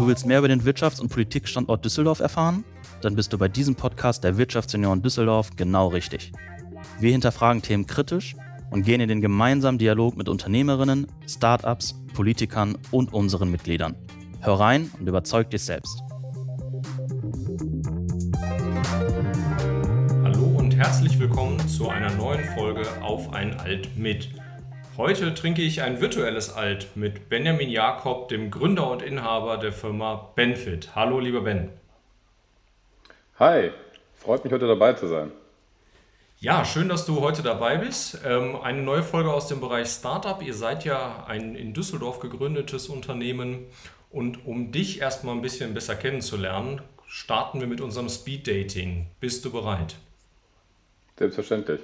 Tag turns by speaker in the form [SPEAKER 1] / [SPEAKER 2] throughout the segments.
[SPEAKER 1] Du willst mehr über den Wirtschafts- und Politikstandort Düsseldorf erfahren? Dann bist du bei diesem Podcast der Wirtschaftsunion Düsseldorf genau richtig. Wir hinterfragen Themen kritisch und gehen in den gemeinsamen Dialog mit Unternehmerinnen, Startups, Politikern und unseren Mitgliedern. Hör rein und überzeug dich selbst.
[SPEAKER 2] Hallo und herzlich willkommen zu einer neuen Folge Auf ein Alt mit. Heute trinke ich ein virtuelles Alt mit Benjamin Jakob, dem Gründer und Inhaber der Firma Benfit. Hallo, lieber Ben.
[SPEAKER 3] Hi, freut mich heute dabei zu sein.
[SPEAKER 2] Ja, schön, dass du heute dabei bist. Ähm, eine neue Folge aus dem Bereich Startup. Ihr seid ja ein in Düsseldorf gegründetes Unternehmen und um dich erstmal ein bisschen besser kennenzulernen, starten wir mit unserem Speed Dating. Bist du bereit?
[SPEAKER 3] Selbstverständlich.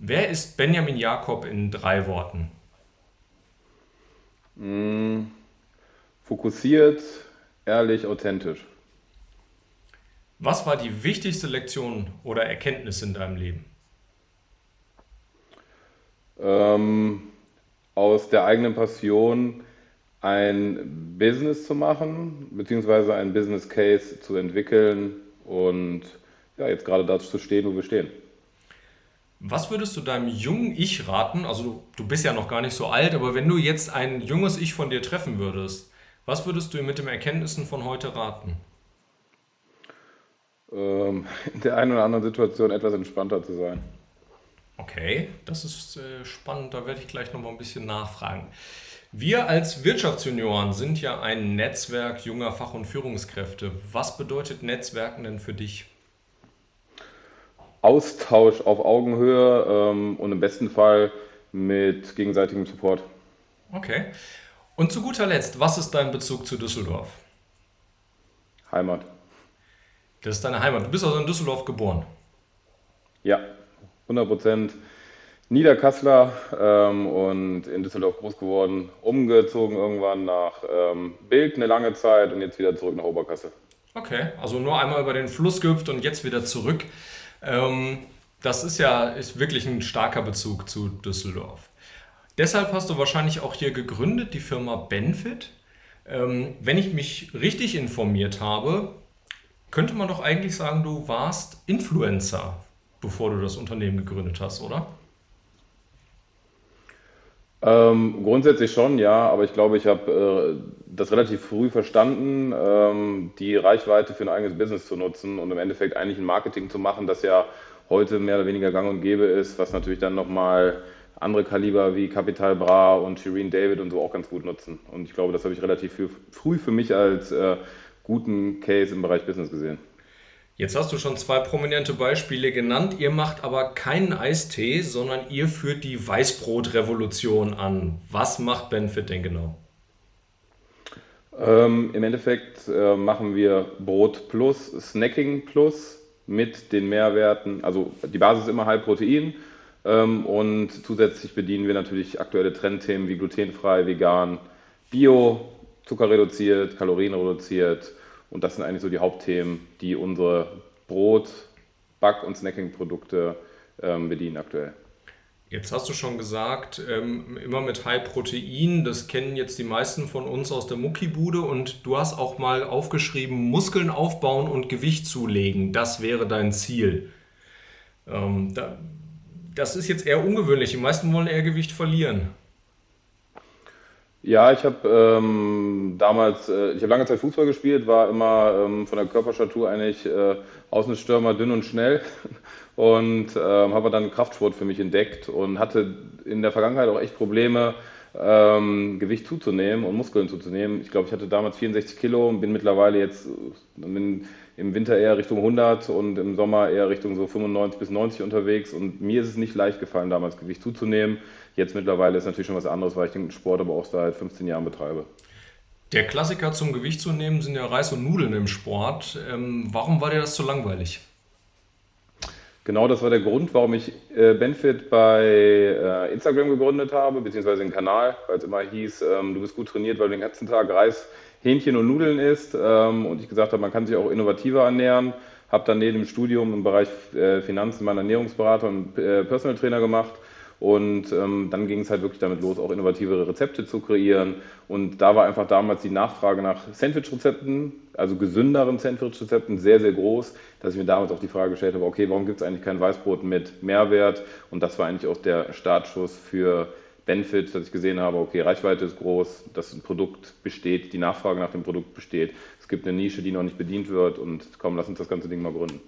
[SPEAKER 2] Wer ist Benjamin Jakob in drei Worten?
[SPEAKER 3] Mm, fokussiert, ehrlich, authentisch.
[SPEAKER 2] Was war die wichtigste Lektion oder Erkenntnis in deinem Leben?
[SPEAKER 3] Ähm, aus der eigenen Passion ein Business zu machen, beziehungsweise ein Business Case zu entwickeln und ja, jetzt gerade dazu zu stehen, wo wir stehen.
[SPEAKER 2] Was würdest du deinem jungen Ich raten? Also du, du bist ja noch gar nicht so alt, aber wenn du jetzt ein junges Ich von dir treffen würdest, was würdest du ihm mit den Erkenntnissen von heute raten?
[SPEAKER 3] Ähm, in der einen oder anderen Situation etwas entspannter zu sein.
[SPEAKER 2] Okay, das ist äh, spannend, da werde ich gleich noch mal ein bisschen nachfragen. Wir als Wirtschaftsjunioren sind ja ein Netzwerk junger Fach- und Führungskräfte. Was bedeutet Netzwerken denn für dich?
[SPEAKER 3] Austausch auf Augenhöhe ähm, und im besten Fall mit gegenseitigem Support.
[SPEAKER 2] Okay. Und zu guter Letzt, was ist dein Bezug zu Düsseldorf?
[SPEAKER 3] Heimat.
[SPEAKER 2] Das ist deine Heimat. Du bist also in Düsseldorf geboren.
[SPEAKER 3] Ja, 100 Prozent. Niederkassler ähm, und in Düsseldorf groß geworden, umgezogen irgendwann nach ähm, Bild eine lange Zeit und jetzt wieder zurück nach Oberkassel.
[SPEAKER 2] Okay, also nur einmal über den Fluss gehüpft und jetzt wieder zurück. Ähm, das ist ja ist wirklich ein starker Bezug zu Düsseldorf. Deshalb hast du wahrscheinlich auch hier gegründet, die Firma Benfit. Ähm, wenn ich mich richtig informiert habe, könnte man doch eigentlich sagen, du warst Influencer, bevor du das Unternehmen gegründet hast, oder?
[SPEAKER 3] Ähm, grundsätzlich schon, ja, aber ich glaube, ich habe äh, das relativ früh verstanden, ähm, die Reichweite für ein eigenes Business zu nutzen und im Endeffekt eigentlich ein Marketing zu machen, das ja heute mehr oder weniger gang und gäbe ist, was natürlich dann nochmal andere Kaliber wie Capital Bra und Shireen David und so auch ganz gut nutzen. Und ich glaube, das habe ich relativ früh für mich als äh, guten Case im Bereich Business gesehen.
[SPEAKER 2] Jetzt hast du schon zwei prominente Beispiele genannt. Ihr macht aber keinen Eistee, sondern ihr führt die Weißbrotrevolution an. Was macht Benefit denn genau?
[SPEAKER 3] Ähm, Im Endeffekt äh, machen wir Brot plus, Snacking plus mit den Mehrwerten. Also die Basis ist immer High Protein ähm, und zusätzlich bedienen wir natürlich aktuelle Trendthemen wie glutenfrei, vegan, Bio, zuckerreduziert, kalorienreduziert und das sind eigentlich so die Hauptthemen, die unsere Brot-, Back- und Snacking-Produkte ähm, bedienen aktuell.
[SPEAKER 2] Jetzt hast du schon gesagt, ähm, immer mit High Protein, das kennen jetzt die meisten von uns aus der Muckibude und du hast auch mal aufgeschrieben, Muskeln aufbauen und Gewicht zulegen, das wäre dein Ziel. Ähm, da, das ist jetzt eher ungewöhnlich, die meisten wollen eher Gewicht verlieren.
[SPEAKER 3] Ja, ich habe ähm, damals, äh, ich habe lange Zeit Fußball gespielt, war immer ähm, von der Körperstatur eigentlich äh, Außenstürmer dünn und schnell. Und ähm, habe dann Kraftsport für mich entdeckt und hatte in der Vergangenheit auch echt Probleme, ähm, Gewicht zuzunehmen und Muskeln zuzunehmen. Ich glaube, ich hatte damals 64 Kilo und bin mittlerweile jetzt bin im Winter eher Richtung 100 und im Sommer eher Richtung so 95 bis 90 unterwegs. Und mir ist es nicht leicht gefallen, damals Gewicht zuzunehmen. Jetzt mittlerweile ist natürlich schon was anderes, weil ich den Sport aber auch seit 15 Jahren betreibe.
[SPEAKER 2] Der Klassiker zum Gewicht zu nehmen sind ja Reis und Nudeln im Sport. Ähm, warum war dir das so langweilig?
[SPEAKER 3] Genau, das war der Grund, warum ich äh, Benfit bei äh, Instagram gegründet habe, beziehungsweise den Kanal, weil es immer hieß, ähm, du bist gut trainiert, weil du den ganzen Tag Reis, Hähnchen und Nudeln isst. Ähm, und ich gesagt habe, man kann sich auch innovativer ernähren. Habe dann neben dem Studium im Bereich äh, Finanzen meinen Ernährungsberater und äh, Personal Trainer gemacht Und ähm, dann ging es halt wirklich damit los, auch innovativere Rezepte zu kreieren. Und da war einfach damals die Nachfrage nach Sandwich-Rezepten, also gesünderen Sandwich-Rezepten, sehr, sehr groß, dass ich mir damals auch die Frage gestellt habe, okay, warum gibt es eigentlich kein Weißbrot mit Mehrwert? Und das war eigentlich auch der Startschuss für Benefit, dass ich gesehen habe, okay, Reichweite ist groß, das Produkt besteht, die Nachfrage nach dem Produkt besteht. Es gibt eine Nische, die noch nicht bedient wird und komm, lass uns das ganze Ding mal gründen.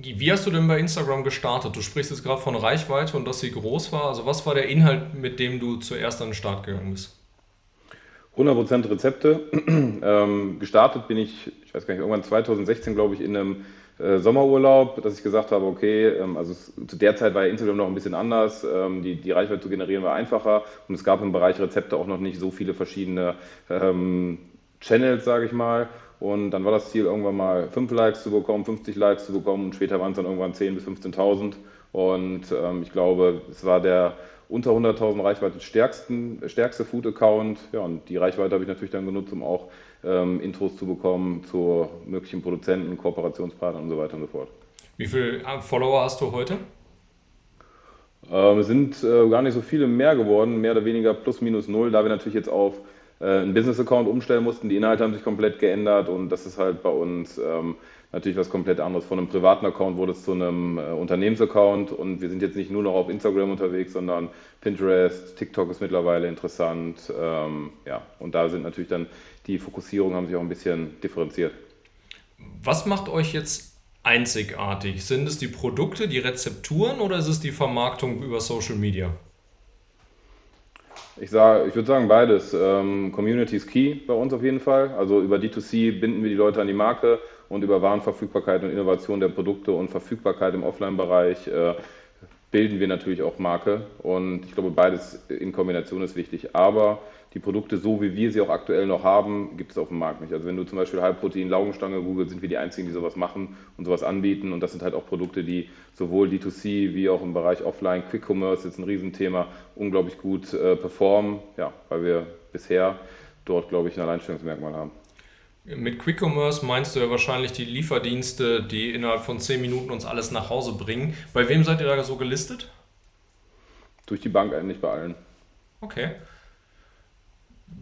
[SPEAKER 2] Wie hast du denn bei Instagram gestartet? Du sprichst jetzt gerade von Reichweite und dass sie groß war. Also was war der Inhalt, mit dem du zuerst an den Start gegangen bist?
[SPEAKER 3] 100% Rezepte. ähm, gestartet bin ich, ich weiß gar nicht, irgendwann 2016, glaube ich, in einem äh, Sommerurlaub, dass ich gesagt habe, okay, ähm, also es, zu der Zeit war Instagram noch ein bisschen anders, ähm, die, die Reichweite zu generieren war einfacher und es gab im Bereich Rezepte auch noch nicht so viele verschiedene ähm, Channels, sage ich mal. Und dann war das Ziel, irgendwann mal 5 Likes zu bekommen, 50 Likes zu bekommen und später waren es dann irgendwann 10.000 bis 15.000. Und ähm, ich glaube, es war der unter 100.000 Reichweite stärksten, stärkste Food-Account. Ja, und die Reichweite habe ich natürlich dann genutzt, um auch ähm, Intros zu bekommen zu möglichen Produzenten, Kooperationspartnern und so weiter und so fort.
[SPEAKER 2] Wie viele äh, Follower hast du heute?
[SPEAKER 3] Ähm, es sind äh, gar nicht so viele mehr geworden, mehr oder weniger plus minus null, da wir natürlich jetzt auf einen Business-Account umstellen mussten. Die Inhalte haben sich komplett geändert und das ist halt bei uns ähm, natürlich was komplett anderes. Von einem privaten Account wurde es zu einem äh, Unternehmensaccount und wir sind jetzt nicht nur noch auf Instagram unterwegs, sondern Pinterest, TikTok ist mittlerweile interessant. Ähm, ja, und da sind natürlich dann die Fokussierungen haben sich auch ein bisschen differenziert.
[SPEAKER 2] Was macht euch jetzt einzigartig? Sind es die Produkte, die Rezepturen oder ist es die Vermarktung über Social Media?
[SPEAKER 3] Ich, ich würde sagen beides. Ähm, Community ist key bei uns auf jeden Fall. Also über D2C binden wir die Leute an die Marke und über Warenverfügbarkeit und Innovation der Produkte und Verfügbarkeit im Offline-Bereich äh, bilden wir natürlich auch Marke. Und ich glaube, beides in Kombination ist wichtig. Aber die Produkte, so wie wir sie auch aktuell noch haben, gibt es auf dem Markt nicht. Also wenn du zum Beispiel Halbprotein, Laugenstange Google, sind wir die einzigen, die sowas machen und sowas anbieten. Und das sind halt auch Produkte, die sowohl D2C wie auch im Bereich Offline, Quick Commerce, jetzt ein Riesenthema, unglaublich gut äh, performen. Ja, weil wir bisher dort, glaube ich, ein Alleinstellungsmerkmal haben.
[SPEAKER 2] Mit Quick Commerce meinst du ja wahrscheinlich die Lieferdienste, die innerhalb von 10 Minuten uns alles nach Hause bringen. Bei wem seid ihr da so gelistet?
[SPEAKER 3] Durch die Bank eigentlich bei allen.
[SPEAKER 2] Okay.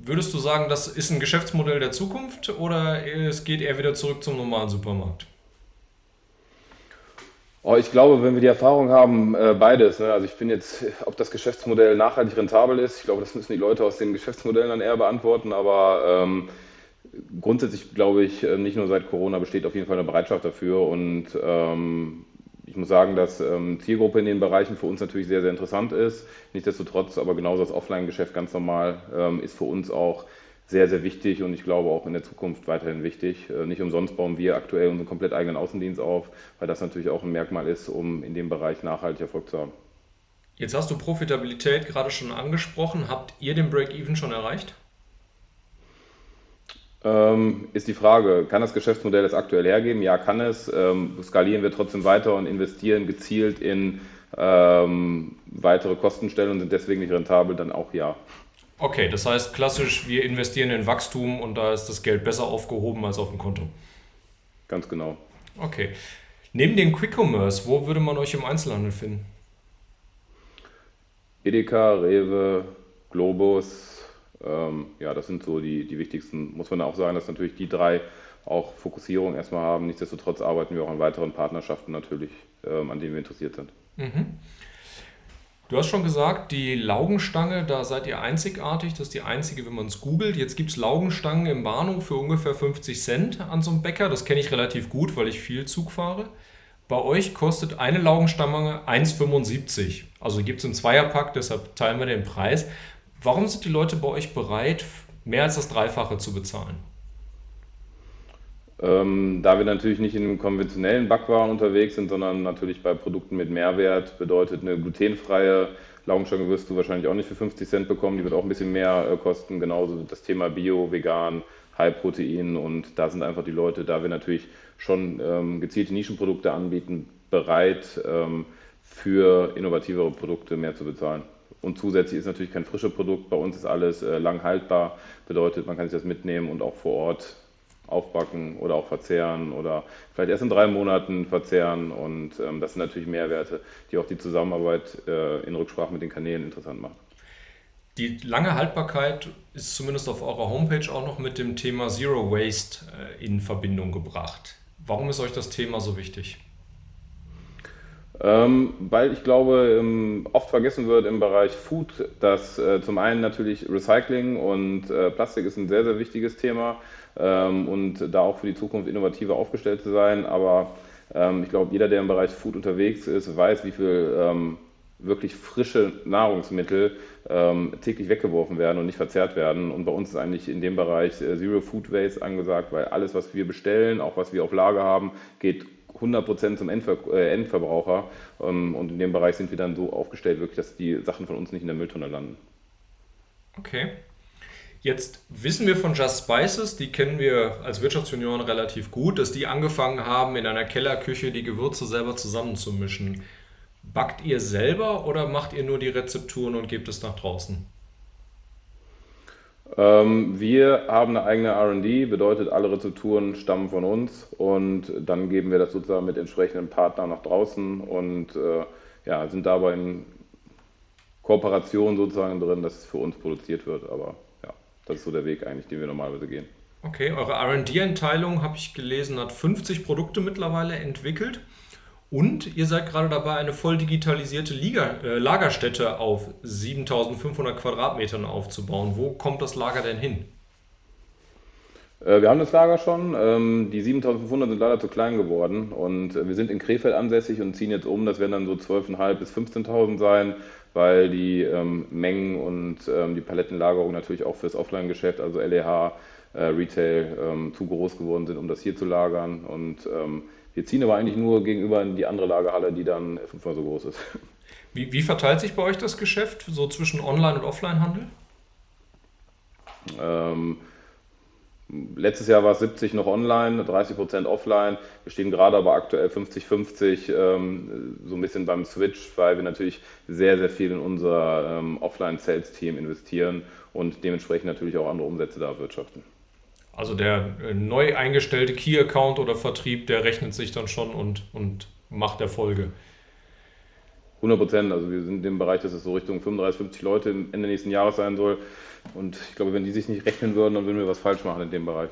[SPEAKER 2] Würdest du sagen, das ist ein Geschäftsmodell der Zukunft oder es geht eher wieder zurück zum normalen Supermarkt?
[SPEAKER 3] Oh, ich glaube, wenn wir die Erfahrung haben, äh, beides. Ne? Also ich bin jetzt, ob das Geschäftsmodell nachhaltig rentabel ist, ich glaube, das müssen die Leute aus den Geschäftsmodellen dann eher beantworten, aber ähm, grundsätzlich glaube ich, äh, nicht nur seit Corona besteht auf jeden Fall eine Bereitschaft dafür und ähm, muss sagen, dass ähm, Zielgruppe in den Bereichen für uns natürlich sehr, sehr interessant ist. Nichtsdestotrotz, aber genauso das Offline-Geschäft ganz normal ähm, ist für uns auch sehr, sehr wichtig und ich glaube auch in der Zukunft weiterhin wichtig. Äh, nicht umsonst bauen wir aktuell unseren komplett eigenen Außendienst auf, weil das natürlich auch ein Merkmal ist, um in dem Bereich nachhaltig Erfolg zu haben.
[SPEAKER 2] Jetzt hast du Profitabilität gerade schon angesprochen. Habt ihr den Break-Even schon erreicht?
[SPEAKER 3] Ähm, ist die Frage, kann das Geschäftsmodell das aktuell hergeben? Ja, kann es. Ähm, skalieren wir trotzdem weiter und investieren gezielt in ähm, weitere Kostenstellen und sind deswegen nicht rentabel? Dann auch ja.
[SPEAKER 2] Okay, das heißt klassisch, wir investieren in Wachstum und da ist das Geld besser aufgehoben als auf dem Konto.
[SPEAKER 3] Ganz genau.
[SPEAKER 2] Okay. Neben dem Quick Commerce, wo würde man euch im Einzelhandel finden?
[SPEAKER 3] Edeka, Rewe, Globus, ähm, ja, das sind so die, die wichtigsten, muss man auch sagen, dass natürlich die drei auch Fokussierung erstmal haben. Nichtsdestotrotz arbeiten wir auch an weiteren Partnerschaften natürlich, ähm, an denen wir interessiert sind. Mhm.
[SPEAKER 2] Du hast schon gesagt, die Laugenstange, da seid ihr einzigartig. Das ist die einzige, wenn man es googelt. Jetzt gibt es Laugenstangen im Bahnhof für ungefähr 50 Cent an so einem Bäcker. Das kenne ich relativ gut, weil ich viel Zug fahre. Bei euch kostet eine Laugenstange 1,75. Also gibt es einen Zweierpack, deshalb teilen wir den Preis. Warum sind die Leute bei euch bereit, mehr als das Dreifache zu bezahlen?
[SPEAKER 3] Ähm, da wir natürlich nicht in einem konventionellen Backwaren unterwegs sind, sondern natürlich bei Produkten mit Mehrwert, bedeutet eine glutenfreie Laugenstange wirst du wahrscheinlich auch nicht für 50 Cent bekommen, die wird auch ein bisschen mehr äh, kosten. Genauso das Thema Bio, Vegan, High-Protein und da sind einfach die Leute, da wir natürlich schon ähm, gezielte Nischenprodukte anbieten, bereit ähm, für innovativere Produkte mehr zu bezahlen. Und zusätzlich ist natürlich kein frisches Produkt. Bei uns ist alles äh, lang haltbar. Bedeutet, man kann sich das mitnehmen und auch vor Ort aufbacken oder auch verzehren oder vielleicht erst in drei Monaten verzehren. Und ähm, das sind natürlich Mehrwerte, die auch die Zusammenarbeit äh, in Rücksprache mit den Kanälen interessant machen.
[SPEAKER 2] Die lange Haltbarkeit ist zumindest auf eurer Homepage auch noch mit dem Thema Zero Waste äh, in Verbindung gebracht. Warum ist euch das Thema so wichtig?
[SPEAKER 3] Ähm, weil ich glaube, ähm, oft vergessen wird im Bereich Food, dass äh, zum einen natürlich Recycling und äh, Plastik ist ein sehr, sehr wichtiges Thema ähm, und da auch für die Zukunft innovativer aufgestellt zu sein. Aber ähm, ich glaube, jeder, der im Bereich Food unterwegs ist, weiß, wie viel ähm, wirklich frische Nahrungsmittel ähm, täglich weggeworfen werden und nicht verzehrt werden. Und bei uns ist eigentlich in dem Bereich äh, Zero Food Waste angesagt, weil alles, was wir bestellen, auch was wir auf Lager haben, geht 100% zum Endver äh, Endverbraucher. Ähm, und in dem Bereich sind wir dann so aufgestellt, wirklich, dass die Sachen von uns nicht in der Mülltonne landen.
[SPEAKER 2] Okay. Jetzt wissen wir von Just Spices, die kennen wir als Wirtschaftsjunioren relativ gut, dass die angefangen haben, in einer Kellerküche die Gewürze selber zusammenzumischen. Backt ihr selber oder macht ihr nur die Rezepturen und gebt es nach draußen?
[SPEAKER 3] Ähm, wir haben eine eigene RD, bedeutet, alle Rezepturen stammen von uns und dann geben wir das sozusagen mit entsprechenden Partnern nach draußen und äh, ja, sind dabei in Kooperation sozusagen drin, dass es für uns produziert wird. Aber ja, das ist so der Weg eigentlich, den wir normalerweise gehen.
[SPEAKER 2] Okay, eure RD-Einteilung, habe ich gelesen, hat 50 Produkte mittlerweile entwickelt. Und ihr seid gerade dabei, eine voll digitalisierte Liga, äh, Lagerstätte auf 7500 Quadratmetern aufzubauen. Wo kommt das Lager denn hin?
[SPEAKER 3] Äh, wir haben das Lager schon. Ähm, die 7500 sind leider zu klein geworden und äh, wir sind in Krefeld ansässig und ziehen jetzt um. Das werden dann so 12.500 bis 15.000 sein, weil die ähm, Mengen und ähm, die Palettenlagerung natürlich auch fürs Offline-Geschäft, also LEH, äh, Retail, zu groß geworden sind, um das hier zu lagern. Und wir ziehen aber eigentlich nur gegenüber in die andere Lagerhalle, die dann fünfmal so groß ist.
[SPEAKER 2] Wie, wie verteilt sich bei euch das Geschäft so zwischen Online- und Offline-Handel?
[SPEAKER 3] Ähm, letztes Jahr war es 70 noch online, 30 Prozent offline. Wir stehen gerade aber aktuell 50-50, ähm, so ein bisschen beim Switch, weil wir natürlich sehr, sehr viel in unser ähm, Offline-Sales-Team investieren und dementsprechend natürlich auch andere Umsätze da erwirtschaften.
[SPEAKER 2] Also der äh, neu eingestellte Key-Account oder Vertrieb, der rechnet sich dann schon und, und macht Erfolge.
[SPEAKER 3] 100 Prozent. Also wir sind in dem Bereich, dass es so Richtung 35, 50 Leute Ende nächsten Jahres sein soll. Und ich glaube, wenn die sich nicht rechnen würden, dann würden wir was falsch machen in dem Bereich.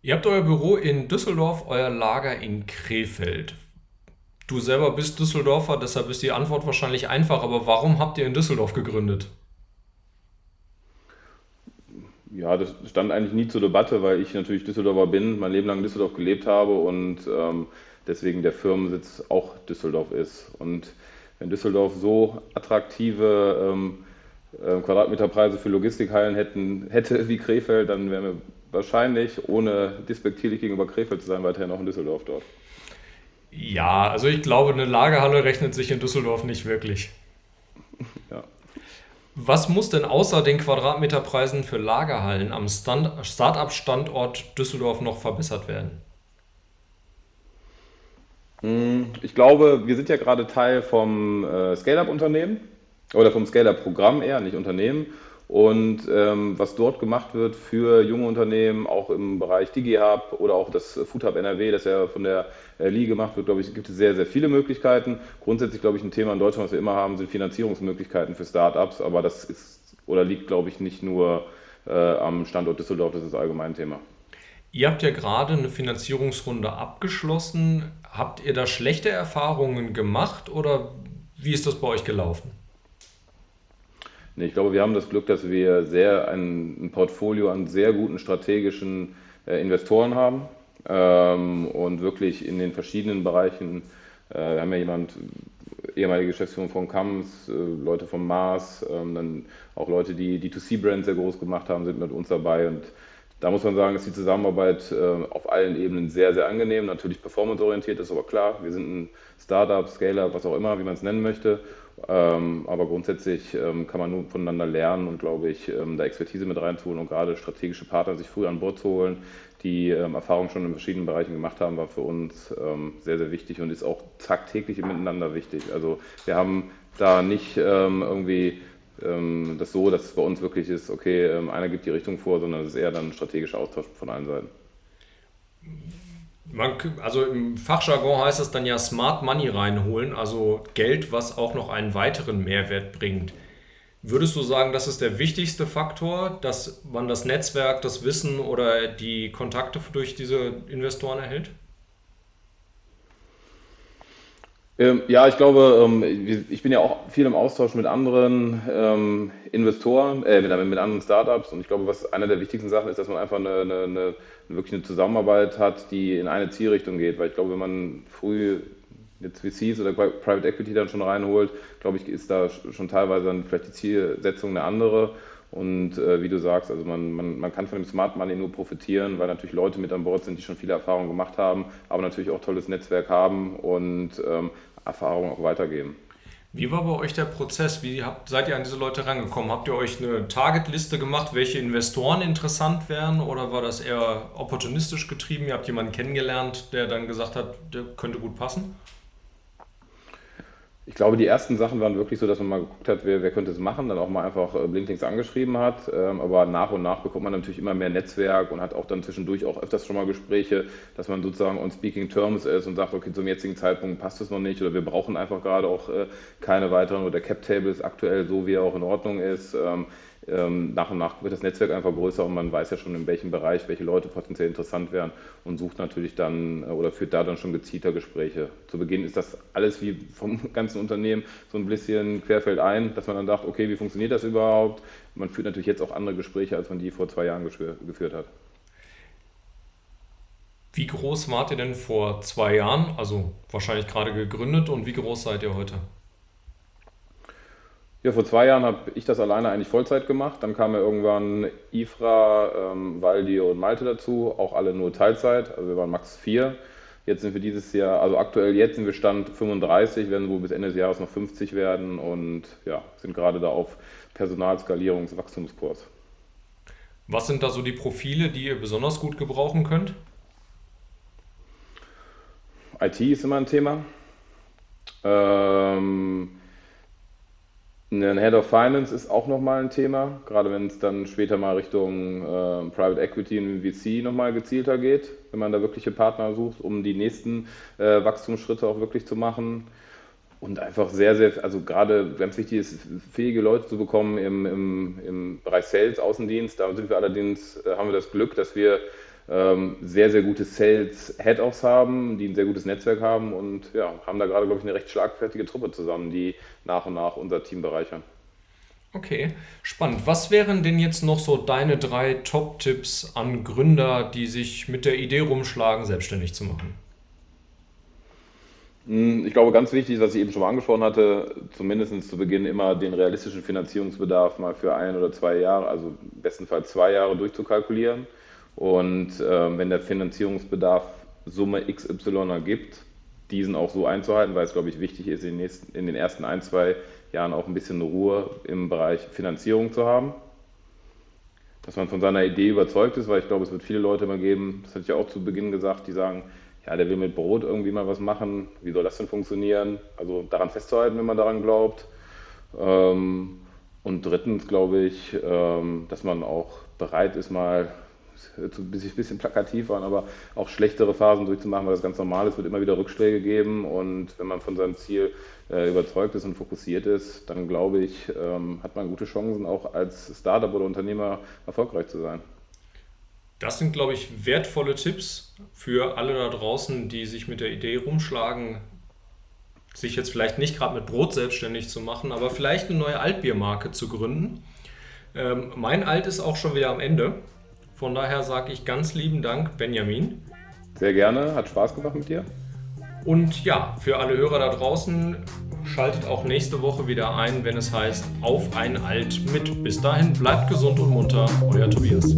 [SPEAKER 2] Ihr habt euer Büro in Düsseldorf, euer Lager in Krefeld. Du selber bist Düsseldorfer, deshalb ist die Antwort wahrscheinlich einfach. Aber warum habt ihr in Düsseldorf gegründet?
[SPEAKER 3] Ja, das stand eigentlich nie zur Debatte, weil ich natürlich Düsseldorfer bin, mein Leben lang in Düsseldorf gelebt habe und ähm, deswegen der Firmensitz auch Düsseldorf ist. Und wenn Düsseldorf so attraktive ähm, äh, Quadratmeterpreise für Logistikhallen hätten, hätte wie Krefeld, dann wären wir wahrscheinlich, ohne despektierlich gegenüber Krefeld zu sein, weiterhin auch in Düsseldorf dort.
[SPEAKER 2] Ja, also ich glaube, eine Lagerhalle rechnet sich in Düsseldorf nicht wirklich. Was muss denn außer den Quadratmeterpreisen für Lagerhallen am Start-up-Standort Düsseldorf noch verbessert werden?
[SPEAKER 3] Hm, ich glaube, wir sind ja gerade Teil vom äh, Scale-Up-Unternehmen oder vom Scale-Up-Programm eher, nicht Unternehmen. Und ähm, was dort gemacht wird für junge Unternehmen, auch im Bereich DigiHub oder auch das Food Hub NRW, das ja von der äh, LI gemacht wird, glaube ich, gibt es sehr, sehr viele Möglichkeiten. Grundsätzlich, glaube ich, ein Thema in Deutschland, was wir immer haben, sind Finanzierungsmöglichkeiten für Startups. Aber das ist oder liegt, glaube ich, nicht nur äh, am Standort Düsseldorf, das ist allgemein Thema.
[SPEAKER 2] Ihr habt ja gerade eine Finanzierungsrunde abgeschlossen. Habt ihr da schlechte Erfahrungen gemacht oder wie ist das bei euch gelaufen?
[SPEAKER 3] Nee, ich glaube, wir haben das Glück, dass wir sehr ein, ein Portfolio an sehr guten strategischen äh, Investoren haben ähm, und wirklich in den verschiedenen Bereichen. Äh, wir haben ja jemand, ehemalige Geschäftsführung von Kams, äh, Leute vom Mars, ähm, dann auch Leute, die D2C-Brands sehr groß gemacht haben, sind mit uns dabei und da muss man sagen, ist die Zusammenarbeit äh, auf allen Ebenen sehr, sehr angenehm. Natürlich performanceorientiert ist aber klar. Wir sind ein Startup, Scale-up, was auch immer, wie man es nennen möchte. Ähm, aber grundsätzlich ähm, kann man nur voneinander lernen und, glaube ich, ähm, da Expertise mit reinzuholen und gerade strategische Partner sich früh an Bord zu holen, die ähm, Erfahrung schon in verschiedenen Bereichen gemacht haben, war für uns ähm, sehr, sehr wichtig und ist auch tagtäglich miteinander wichtig. Also wir haben da nicht ähm, irgendwie ähm, das so, dass es bei uns wirklich ist, okay, ähm, einer gibt die Richtung vor, sondern es ist eher dann ein strategischer Austausch von allen Seiten.
[SPEAKER 2] Man, also im Fachjargon heißt das dann ja Smart Money reinholen, also Geld, was auch noch einen weiteren Mehrwert bringt. Würdest du sagen, das ist der wichtigste Faktor, dass man das Netzwerk, das Wissen oder die Kontakte durch diese Investoren erhält?
[SPEAKER 3] Ähm, ja, ich glaube, ähm, ich bin ja auch viel im Austausch mit anderen ähm, Investoren, äh, mit, mit, anderen Startups. Und ich glaube, was einer der wichtigsten Sachen ist, dass man einfach eine, eine, eine, wirklich eine Zusammenarbeit hat, die in eine Zielrichtung geht, weil ich glaube, wenn man früh jetzt VCs oder Private Equity dann schon reinholt, glaube ich, ist da schon teilweise dann vielleicht die Zielsetzung eine andere. Und äh, wie du sagst, also man, man, man kann von dem Smart Money nur profitieren, weil natürlich Leute mit an Bord sind, die schon viele Erfahrungen gemacht haben, aber natürlich auch tolles Netzwerk haben. Und ähm, Erfahrungen auch weitergeben.
[SPEAKER 2] Wie war bei euch der Prozess? Wie habt, seid ihr an diese Leute rangekommen? Habt ihr euch eine Targetliste gemacht, welche Investoren interessant wären oder war das eher opportunistisch getrieben? Ihr habt jemanden kennengelernt, der dann gesagt hat, der könnte gut passen?
[SPEAKER 3] Ich glaube, die ersten Sachen waren wirklich so, dass man mal geguckt hat, wer, wer könnte es machen, dann auch mal einfach äh, Blinklinks angeschrieben hat. Ähm, aber nach und nach bekommt man natürlich immer mehr Netzwerk und hat auch dann zwischendurch auch öfters schon mal Gespräche, dass man sozusagen on speaking terms ist und sagt, okay, zum jetzigen Zeitpunkt passt es noch nicht oder wir brauchen einfach gerade auch äh, keine weiteren oder der Cap Table ist aktuell so, wie er auch in Ordnung ist. Ähm, nach und nach wird das Netzwerk einfach größer und man weiß ja schon, in welchem Bereich welche Leute potenziell interessant wären und sucht natürlich dann äh, oder führt da dann schon gezielter Gespräche. Zu Beginn ist das alles wie vom ganzen Unternehmen so ein bisschen querfeld ein, dass man dann dachte, okay, wie funktioniert das überhaupt? Man führt natürlich jetzt auch andere Gespräche, als man die vor zwei Jahren geführt hat.
[SPEAKER 2] Wie groß wart ihr denn vor zwei Jahren? Also wahrscheinlich gerade gegründet und wie groß seid ihr heute?
[SPEAKER 3] Ja, vor zwei Jahren habe ich das alleine eigentlich Vollzeit gemacht. Dann kamen ja irgendwann Ifra, ähm, Waldi und Malte dazu, auch alle nur Teilzeit. Also wir waren max vier. Jetzt sind wir dieses Jahr, also aktuell jetzt sind wir Stand 35, werden wohl bis Ende des Jahres noch 50 werden und ja, sind gerade da auf Personalskalierungswachstumskurs.
[SPEAKER 2] Was sind da so die Profile, die ihr besonders gut gebrauchen könnt?
[SPEAKER 3] IT ist immer ein Thema. Ähm, ein Head of Finance ist auch nochmal ein Thema, gerade wenn es dann später mal Richtung äh, Private Equity und VC nochmal gezielter geht, wenn man da wirkliche Partner sucht, um die nächsten äh, Wachstumsschritte auch wirklich zu machen. Und einfach sehr, sehr, also gerade ganz wichtig ist, fähige Leute zu bekommen im, im, im Bereich Sales, Außendienst. Da sind wir allerdings, äh, haben wir das Glück, dass wir sehr, sehr gute Sales-Head-Offs haben, die ein sehr gutes Netzwerk haben und ja, haben da gerade, glaube ich, eine recht schlagfertige Truppe zusammen, die nach und nach unser Team bereichern.
[SPEAKER 2] Okay, spannend. Was wären denn jetzt noch so deine drei Top-Tipps an Gründer, die sich mit der Idee rumschlagen, selbstständig zu machen?
[SPEAKER 3] Hm, ich glaube, ganz wichtig, was ich eben schon mal angesprochen hatte, zumindest zu Beginn immer den realistischen Finanzierungsbedarf mal für ein oder zwei Jahre, also bestenfalls zwei Jahre durchzukalkulieren. Und äh, wenn der Finanzierungsbedarf Summe XY ergibt, diesen auch so einzuhalten, weil es, glaube ich, wichtig ist, in den, nächsten, in den ersten ein, zwei Jahren auch ein bisschen Ruhe im Bereich Finanzierung zu haben. Dass man von seiner Idee überzeugt ist, weil ich glaube, es wird viele Leute immer geben, das hatte ich ja auch zu Beginn gesagt, die sagen, ja, der will mit Brot irgendwie mal was machen, wie soll das denn funktionieren? Also daran festzuhalten, wenn man daran glaubt. Ähm, und drittens glaube ich, ähm, dass man auch bereit ist, mal hört so ein bisschen plakativ an, aber auch schlechtere Phasen durchzumachen, weil das ganz normal ist, wird immer wieder Rückschläge geben und wenn man von seinem Ziel äh, überzeugt ist und fokussiert ist, dann glaube ich, ähm, hat man gute Chancen, auch als Startup oder Unternehmer erfolgreich zu sein.
[SPEAKER 2] Das sind, glaube ich, wertvolle Tipps für alle da draußen, die sich mit der Idee rumschlagen, sich jetzt vielleicht nicht gerade mit Brot selbstständig zu machen, aber vielleicht eine neue Altbiermarke zu gründen. Ähm, mein Alt ist auch schon wieder am Ende. Von daher sage ich ganz lieben Dank, Benjamin.
[SPEAKER 3] Sehr gerne, hat Spaß gemacht mit dir.
[SPEAKER 2] Und ja, für alle Hörer da draußen, schaltet auch nächste Woche wieder ein, wenn es heißt Auf ein Alt mit. Bis dahin bleibt gesund und munter, euer Tobias.